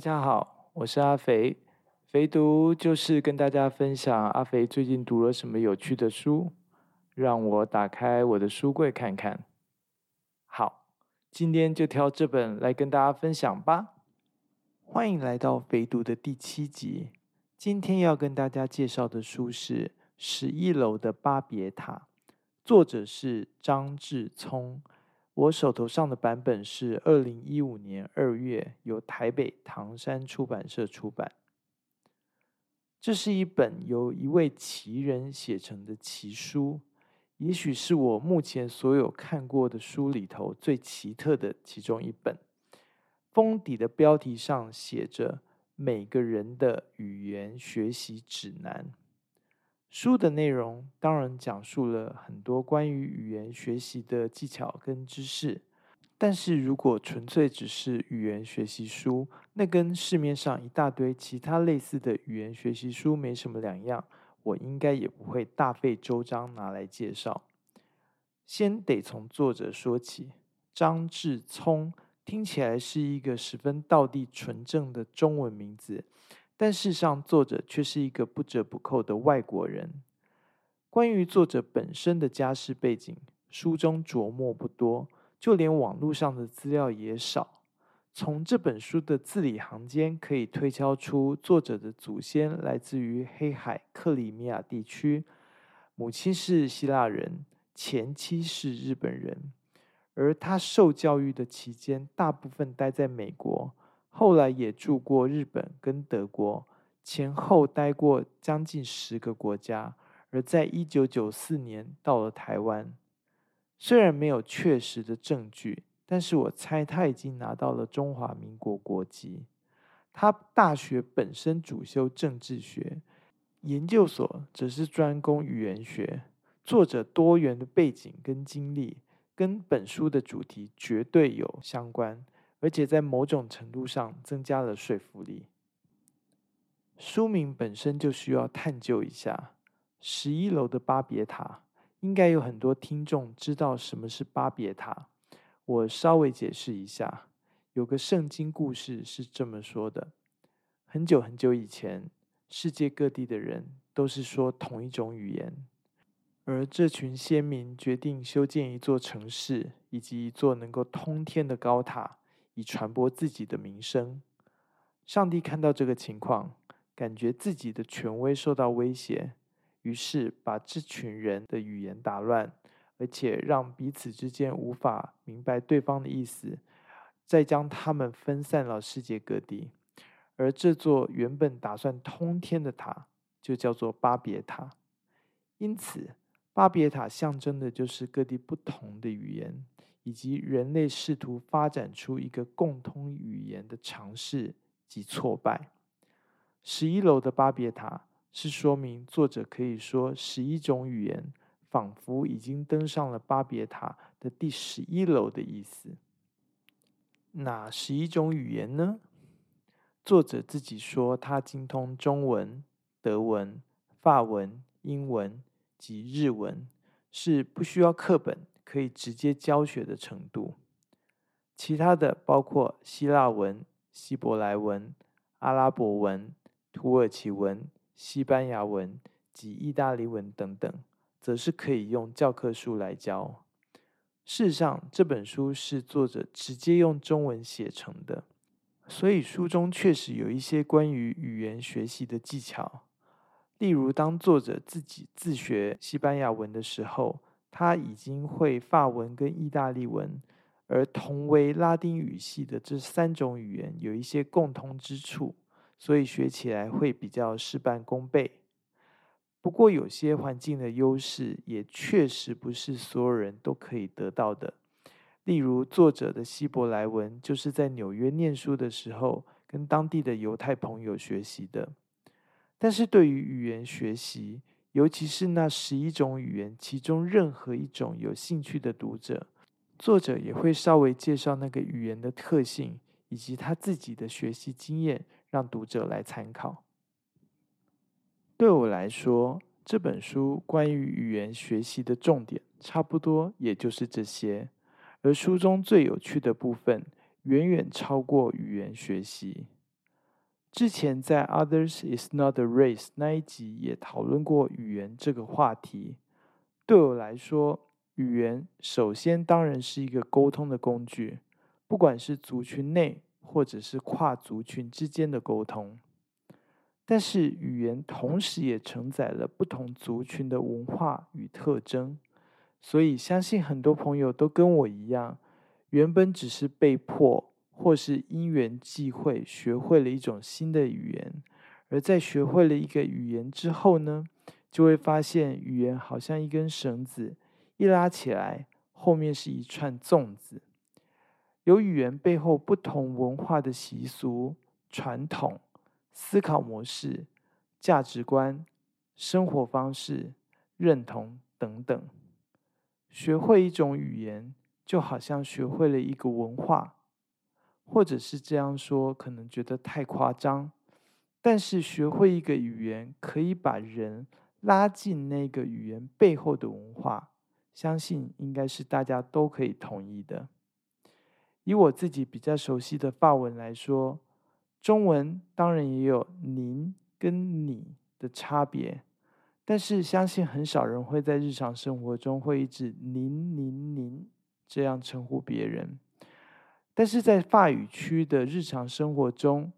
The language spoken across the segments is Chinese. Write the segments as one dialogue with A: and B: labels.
A: 大家好，我是阿肥。肥读就是跟大家分享阿肥最近读了什么有趣的书，让我打开我的书柜看看。好，今天就挑这本来跟大家分享吧。欢迎来到肥读的第七集。今天要跟大家介绍的书是《十一楼的巴别塔》，作者是张志聪。我手头上的版本是二零一五年二月由台北唐山出版社出版。这是一本由一位奇人写成的奇书，也许是我目前所有看过的书里头最奇特的其中一本。封底的标题上写着“每个人的语言学习指南”。书的内容当然讲述了很多关于语言学习的技巧跟知识，但是如果纯粹只是语言学习书，那跟市面上一大堆其他类似的语言学习书没什么两样，我应该也不会大费周章拿来介绍。先得从作者说起，张志聪听起来是一个十分道地纯正的中文名字。但事实上，作者却是一个不折不扣的外国人。关于作者本身的家世背景，书中琢磨不多，就连网络上的资料也少。从这本书的字里行间，可以推敲出作者的祖先来自于黑海克里米亚地区，母亲是希腊人，前妻是日本人，而他受教育的期间，大部分待在美国。后来也住过日本跟德国，前后待过将近十个国家，而在一九九四年到了台湾。虽然没有确实的证据，但是我猜他已经拿到了中华民国国籍。他大学本身主修政治学，研究所则是专攻语言学。作者多元的背景跟经历，跟本书的主题绝对有相关。而且在某种程度上增加了说服力。书名本身就需要探究一下。十一楼的巴别塔，应该有很多听众知道什么是巴别塔。我稍微解释一下，有个圣经故事是这么说的：很久很久以前，世界各地的人都是说同一种语言，而这群先民决定修建一座城市，以及一座能够通天的高塔。以传播自己的名声。上帝看到这个情况，感觉自己的权威受到威胁，于是把这群人的语言打乱，而且让彼此之间无法明白对方的意思，再将他们分散到世界各地。而这座原本打算通天的塔，就叫做巴别塔。因此，巴别塔象征的就是各地不同的语言。以及人类试图发展出一个共通语言的尝试及挫败。十一楼的巴别塔是说明作者可以说十一种语言，仿佛已经登上了巴别塔的第十一楼的意思。哪十一种语言呢？作者自己说他精通中文、德文、法文、英文及日文，是不需要课本。可以直接教学的程度，其他的包括希腊文、希伯来文、阿拉伯文、土耳其文、西班牙文及意大利文等等，则是可以用教科书来教。事实上，这本书是作者直接用中文写成的，所以书中确实有一些关于语言学习的技巧，例如当作者自己自学西班牙文的时候。他已经会法文跟意大利文，而同为拉丁语系的这三种语言有一些共通之处，所以学起来会比较事半功倍。不过，有些环境的优势也确实不是所有人都可以得到的。例如，作者的希伯来文就是在纽约念书的时候跟当地的犹太朋友学习的。但是对于语言学习，尤其是那十一种语言，其中任何一种有兴趣的读者，作者也会稍微介绍那个语言的特性以及他自己的学习经验，让读者来参考。对我来说，这本书关于语言学习的重点，差不多也就是这些。而书中最有趣的部分，远远超过语言学习。之前在《Others Is Not a Race》那一集也讨论过语言这个话题。对我来说，语言首先当然是一个沟通的工具，不管是族群内或者是跨族群之间的沟通。但是语言同时也承载了不同族群的文化与特征，所以相信很多朋友都跟我一样，原本只是被迫或是因缘际会学会了一种新的语言，而在学会了一个语言之后呢，就会发现语言好像一根绳子，一拉起来，后面是一串粽子。有语言背后不同文化的习俗传统。思考模式、价值观、生活方式、认同等等，学会一种语言，就好像学会了一个文化，或者是这样说，可能觉得太夸张。但是学会一个语言，可以把人拉进那个语言背后的文化，相信应该是大家都可以同意的。以我自己比较熟悉的法文来说。中文当然也有“您”跟“你”的差别，但是相信很少人会在日常生活中会一直“您、您、您”这样称呼别人。但是在法语区的日常生活中，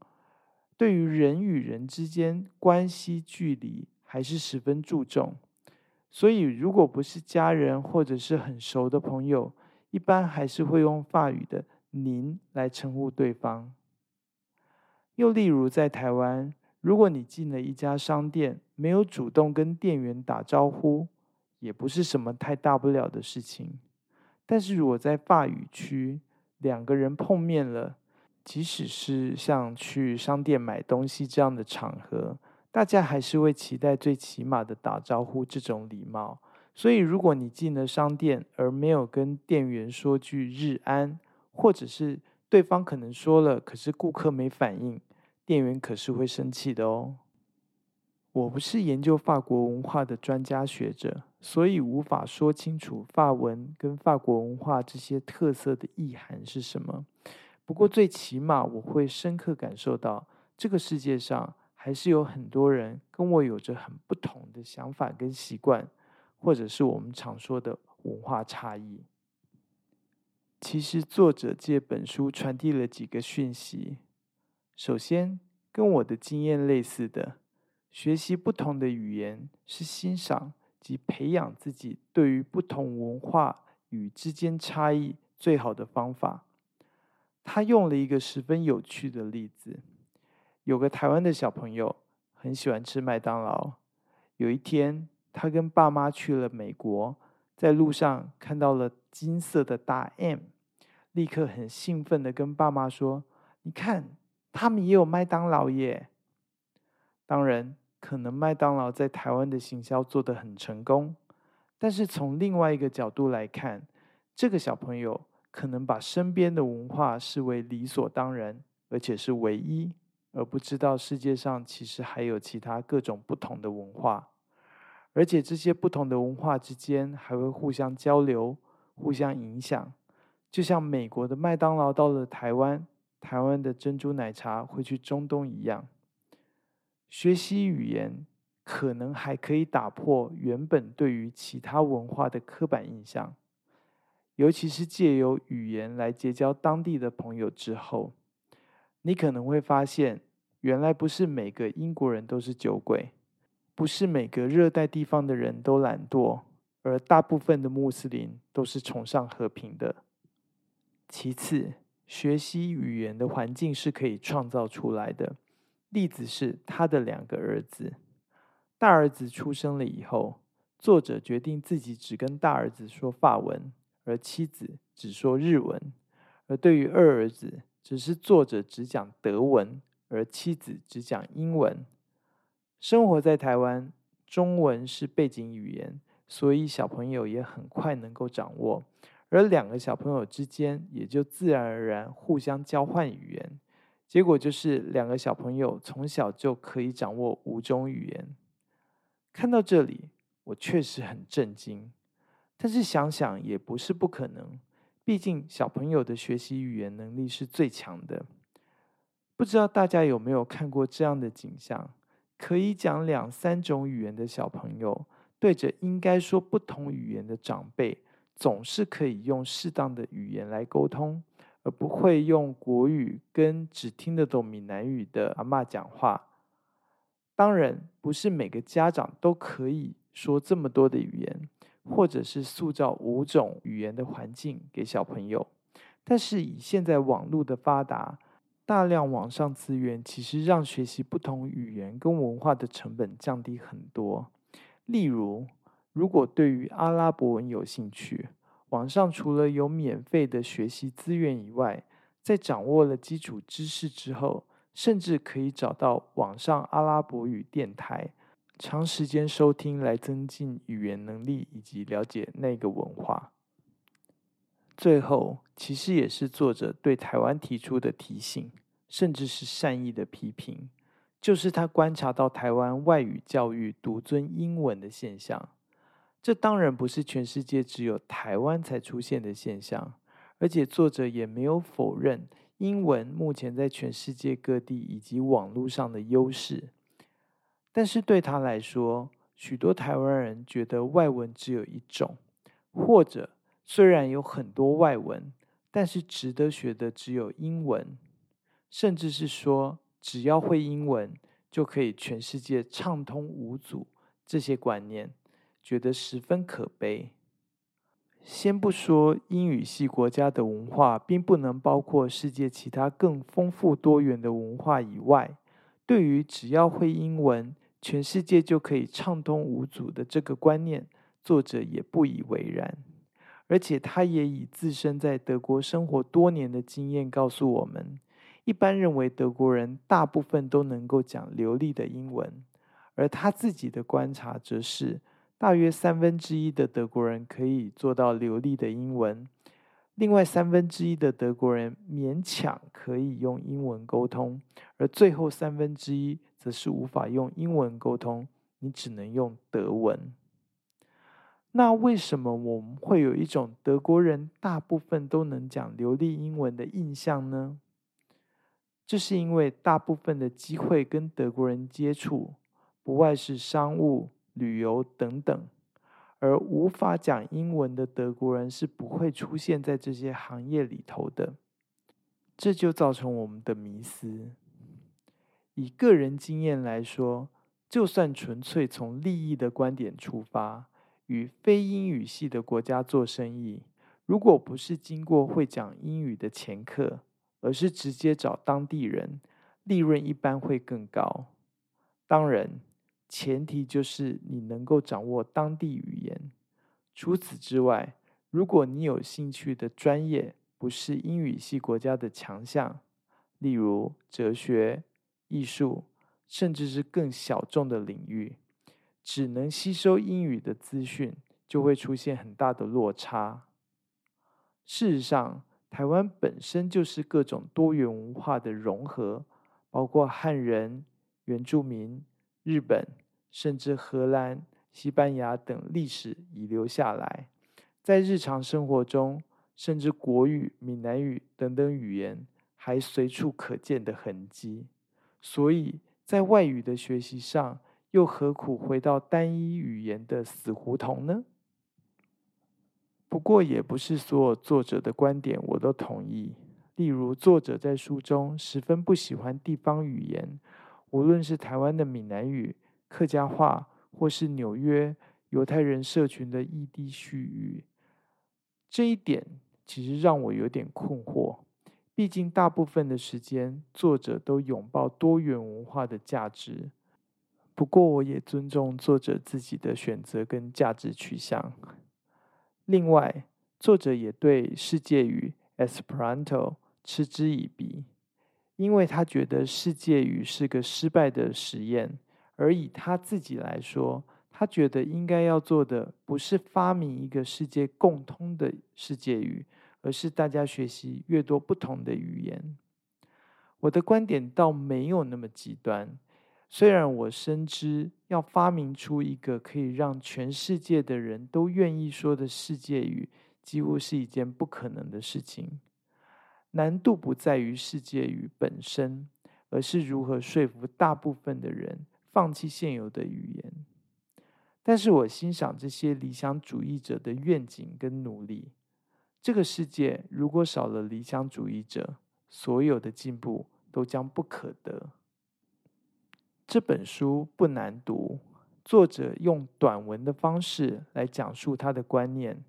A: 对于人与人之间关系距离还是十分注重，所以如果不是家人或者是很熟的朋友，一般还是会用法语的“您”来称呼对方。又例如，在台湾，如果你进了一家商店，没有主动跟店员打招呼，也不是什么太大不了的事情。但是如果在法语区，两个人碰面了，即使是像去商店买东西这样的场合，大家还是会期待最起码的打招呼这种礼貌。所以，如果你进了商店而没有跟店员说句日安，或者是对方可能说了，可是顾客没反应，店员可是会生气的哦。我不是研究法国文化的专家学者，所以无法说清楚法文跟法国文化这些特色的意涵是什么。不过最起码我会深刻感受到，这个世界上还是有很多人跟我有着很不同的想法跟习惯，或者是我们常说的文化差异。其实，作者借本书传递了几个讯息。首先，跟我的经验类似的，学习不同的语言是欣赏及培养自己对于不同文化与之间差异最好的方法。他用了一个十分有趣的例子：有个台湾的小朋友很喜欢吃麦当劳。有一天，他跟爸妈去了美国，在路上看到了金色的大 M。立刻很兴奋的跟爸妈说：“你看，他们也有麦当劳耶！”当然，可能麦当劳在台湾的行销做得很成功，但是从另外一个角度来看，这个小朋友可能把身边的文化视为理所当然，而且是唯一，而不知道世界上其实还有其他各种不同的文化，而且这些不同的文化之间还会互相交流、互相影响。就像美国的麦当劳到了台湾，台湾的珍珠奶茶会去中东一样，学习语言可能还可以打破原本对于其他文化的刻板印象，尤其是借由语言来结交当地的朋友之后，你可能会发现，原来不是每个英国人都是酒鬼，不是每个热带地方的人都懒惰，而大部分的穆斯林都是崇尚和平的。其次，学习语言的环境是可以创造出来的。例子是他的两个儿子，大儿子出生了以后，作者决定自己只跟大儿子说法文，而妻子只说日文；而对于二儿子，只是作者只讲德文，而妻子只讲英文。生活在台湾，中文是背景语言，所以小朋友也很快能够掌握。而两个小朋友之间也就自然而然互相交换语言，结果就是两个小朋友从小就可以掌握五种语言。看到这里，我确实很震惊，但是想想也不是不可能。毕竟小朋友的学习语言能力是最强的。不知道大家有没有看过这样的景象？可以讲两三种语言的小朋友，对着应该说不同语言的长辈，总是可以用适当的语言来沟通，而不会用国语跟只听得懂闽南语的阿妈讲话。当然，不是每个家长都可以说这么多的语言，或者是塑造五种语言的环境给小朋友。但是以现在网络的发达，大量网上资源其实让学习不同语言跟文化的成本降低很多。例如，如果对于阿拉伯文有兴趣，网上除了有免费的学习资源以外，在掌握了基础知识之后，甚至可以找到网上阿拉伯语电台，长时间收听来增进语言能力以及了解那个文化。最后，其实也是作者对台湾提出的提醒，甚至是善意的批评，就是他观察到台湾外语教育独尊英文的现象。这当然不是全世界只有台湾才出现的现象，而且作者也没有否认英文目前在全世界各地以及网络上的优势。但是对他来说，许多台湾人觉得外文只有一种，或者。虽然有很多外文，但是值得学的只有英文，甚至是说只要会英文就可以全世界畅通无阻。这些观念觉得十分可悲。先不说英语系国家的文化并不能包括世界其他更丰富多元的文化以外，对于只要会英文，全世界就可以畅通无阻的这个观念，作者也不以为然。而且，他也以自身在德国生活多年的经验告诉我们：一般认为德国人大部分都能够讲流利的英文，而他自己的观察则是，大约三分之一的德国人可以做到流利的英文，另外三分之一的德国人勉强可以用英文沟通，而最后三分之一则是无法用英文沟通，你只能用德文。那为什么我们会有一种德国人大部分都能讲流利英文的印象呢？这是因为大部分的机会跟德国人接触，不外是商务、旅游等等，而无法讲英文的德国人是不会出现在这些行业里头的。这就造成我们的迷思。以个人经验来说，就算纯粹从利益的观点出发。与非英语系的国家做生意，如果不是经过会讲英语的前客，而是直接找当地人，利润一般会更高。当然，前提就是你能够掌握当地语言。除此之外，如果你有兴趣的专业不是英语系国家的强项，例如哲学、艺术，甚至是更小众的领域。只能吸收英语的资讯，就会出现很大的落差。事实上，台湾本身就是各种多元文化的融合，包括汉人、原住民、日本，甚至荷兰、西班牙等历史遗留下来，在日常生活中，甚至国语、闽南语等等语言还随处可见的痕迹。所以在外语的学习上，又何苦回到单一语言的死胡同呢？不过，也不是所有作者的观点我都同意。例如，作者在书中十分不喜欢地方语言，无论是台湾的闽南语、客家话，或是纽约犹太人社群的异地续语。这一点其实让我有点困惑。毕竟，大部分的时间，作者都拥抱多元文化的价值。不过，我也尊重作者自己的选择跟价值取向。另外，作者也对世界语 Esperanto 嗤之以鼻，因为他觉得世界语是个失败的实验。而以他自己来说，他觉得应该要做的不是发明一个世界共通的世界语，而是大家学习越多不同的语言。我的观点倒没有那么极端。虽然我深知要发明出一个可以让全世界的人都愿意说的世界语，几乎是一件不可能的事情。难度不在于世界语本身，而是如何说服大部分的人放弃现有的语言。但是我欣赏这些理想主义者的愿景跟努力。这个世界如果少了理想主义者，所有的进步都将不可得。这本书不难读，作者用短文的方式来讲述他的观念。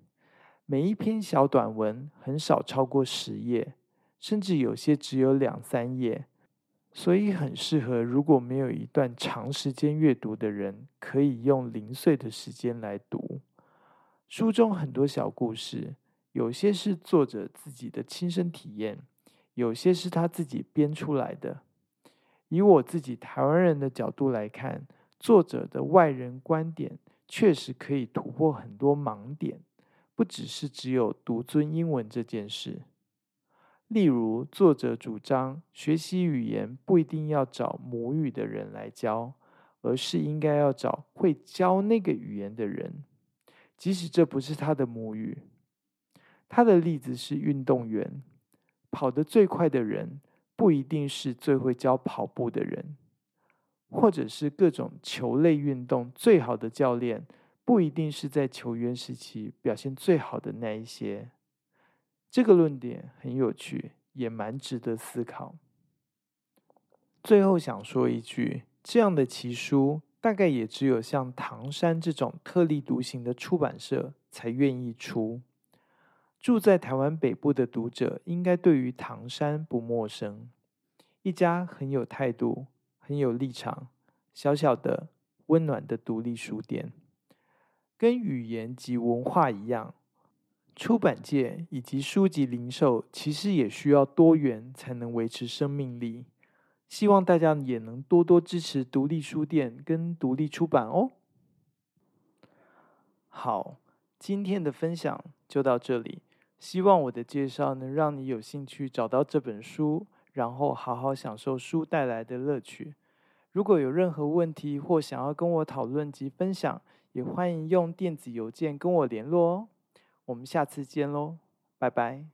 A: 每一篇小短文很少超过十页，甚至有些只有两三页，所以很适合如果没有一段长时间阅读的人，可以用零碎的时间来读。书中很多小故事，有些是作者自己的亲身体验，有些是他自己编出来的。以我自己台湾人的角度来看，作者的外人观点确实可以突破很多盲点。不只是只有独尊英文这件事。例如，作者主张学习语言不一定要找母语的人来教，而是应该要找会教那个语言的人，即使这不是他的母语。他的例子是运动员，跑得最快的人不一定是最会教跑步的人，或者是各种球类运动最好的教练。不一定是在球员时期表现最好的那一些。这个论点很有趣，也蛮值得思考。最后想说一句，这样的奇书大概也只有像唐山这种特立独行的出版社才愿意出。住在台湾北部的读者应该对于唐山不陌生，一家很有态度、很有立场、小小的温暖的独立书店。跟语言及文化一样，出版界以及书籍零售其实也需要多元才能维持生命力。希望大家也能多多支持独立书店跟独立出版哦。好，今天的分享就到这里。希望我的介绍能让你有兴趣找到这本书，然后好好享受书带来的乐趣。如果有任何问题或想要跟我讨论及分享，也欢迎用电子邮件跟我联络哦。我们下次见喽，拜拜。